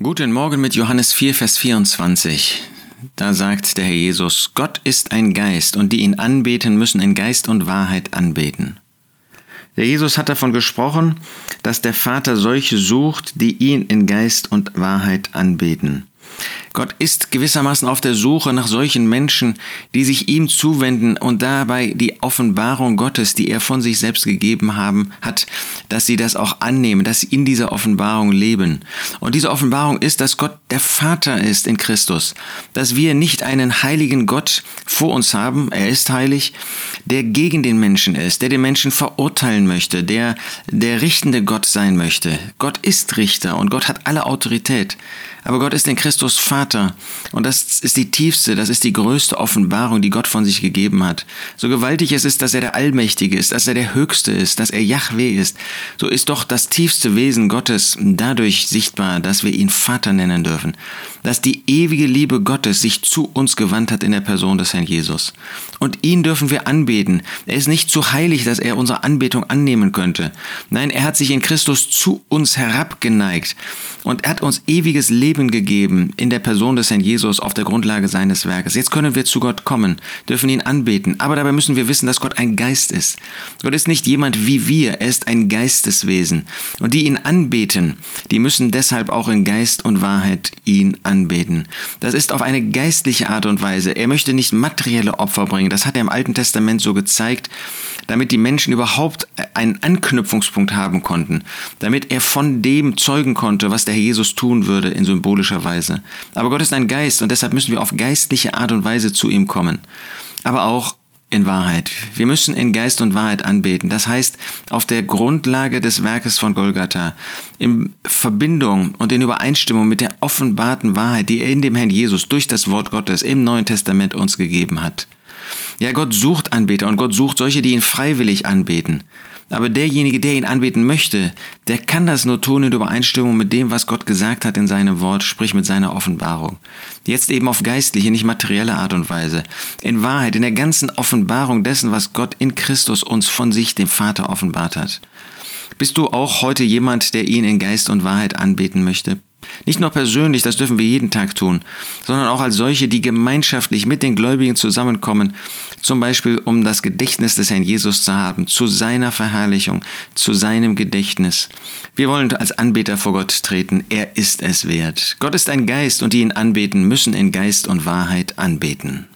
Guten Morgen mit Johannes 4, Vers 24. Da sagt der Herr Jesus, Gott ist ein Geist und die ihn anbeten, müssen in Geist und Wahrheit anbeten. Der Jesus hat davon gesprochen, dass der Vater solche sucht, die ihn in Geist und Wahrheit anbeten. Gott ist gewissermaßen auf der Suche nach solchen Menschen, die sich ihm zuwenden und dabei die Offenbarung Gottes, die er von sich selbst gegeben haben, hat, dass sie das auch annehmen, dass sie in dieser Offenbarung leben. Und diese Offenbarung ist, dass Gott der Vater ist in Christus, dass wir nicht einen heiligen Gott vor uns haben, er ist heilig, der gegen den Menschen ist, der den Menschen verurteilen möchte, der der richtende Gott sein möchte. Gott ist Richter und Gott hat alle Autorität. Aber Gott ist in Christus Vater. Und das ist die tiefste, das ist die größte Offenbarung, die Gott von sich gegeben hat. So gewaltig es ist, dass er der Allmächtige ist, dass er der Höchste ist, dass er Yahweh ist, so ist doch das tiefste Wesen Gottes dadurch sichtbar, dass wir ihn Vater nennen dürfen. Dass die ewige Liebe Gottes sich zu uns gewandt hat in der Person des Herrn Jesus. Und ihn dürfen wir anbeten. Er ist nicht zu heilig, dass er unsere Anbetung annehmen könnte. Nein, er hat sich in Christus zu uns herabgeneigt und er hat uns ewiges Leben gegeben in der Person des Herrn Jesus auf der Grundlage seines Werkes. Jetzt können wir zu Gott kommen, dürfen ihn anbeten, aber dabei müssen wir wissen, dass Gott ein Geist ist. Gott ist nicht jemand wie wir, er ist ein Geisteswesen. Und die ihn anbeten, die müssen deshalb auch in Geist und Wahrheit ihn anbeten. Das ist auf eine geistliche Art und Weise. Er möchte nicht materielle Opfer bringen. Das hat er im Alten Testament so gezeigt, damit die Menschen überhaupt einen Anknüpfungspunkt haben konnten, damit er von dem zeugen konnte, was der Herr Jesus tun würde in symbolischer Weise. Aber Gott ist ein Geist und deshalb müssen wir auf geistliche Art und Weise zu ihm kommen. Aber auch in Wahrheit. Wir müssen in Geist und Wahrheit anbeten. Das heißt, auf der Grundlage des Werkes von Golgatha, in Verbindung und in Übereinstimmung mit der offenbarten Wahrheit, die er in dem Herrn Jesus durch das Wort Gottes im Neuen Testament uns gegeben hat. Ja, Gott sucht Anbeter und Gott sucht solche, die ihn freiwillig anbeten. Aber derjenige, der ihn anbeten möchte, der kann das nur tun in Übereinstimmung mit dem, was Gott gesagt hat in seinem Wort, sprich mit seiner Offenbarung. Jetzt eben auf geistliche, nicht materielle Art und Weise. In Wahrheit, in der ganzen Offenbarung dessen, was Gott in Christus uns von sich, dem Vater, offenbart hat. Bist du auch heute jemand, der ihn in Geist und Wahrheit anbeten möchte? Nicht nur persönlich, das dürfen wir jeden Tag tun, sondern auch als solche, die gemeinschaftlich mit den Gläubigen zusammenkommen, zum Beispiel um das Gedächtnis des Herrn Jesus zu haben, zu seiner Verherrlichung, zu seinem Gedächtnis. Wir wollen als Anbeter vor Gott treten, er ist es wert. Gott ist ein Geist und die ihn anbeten, müssen in Geist und Wahrheit anbeten.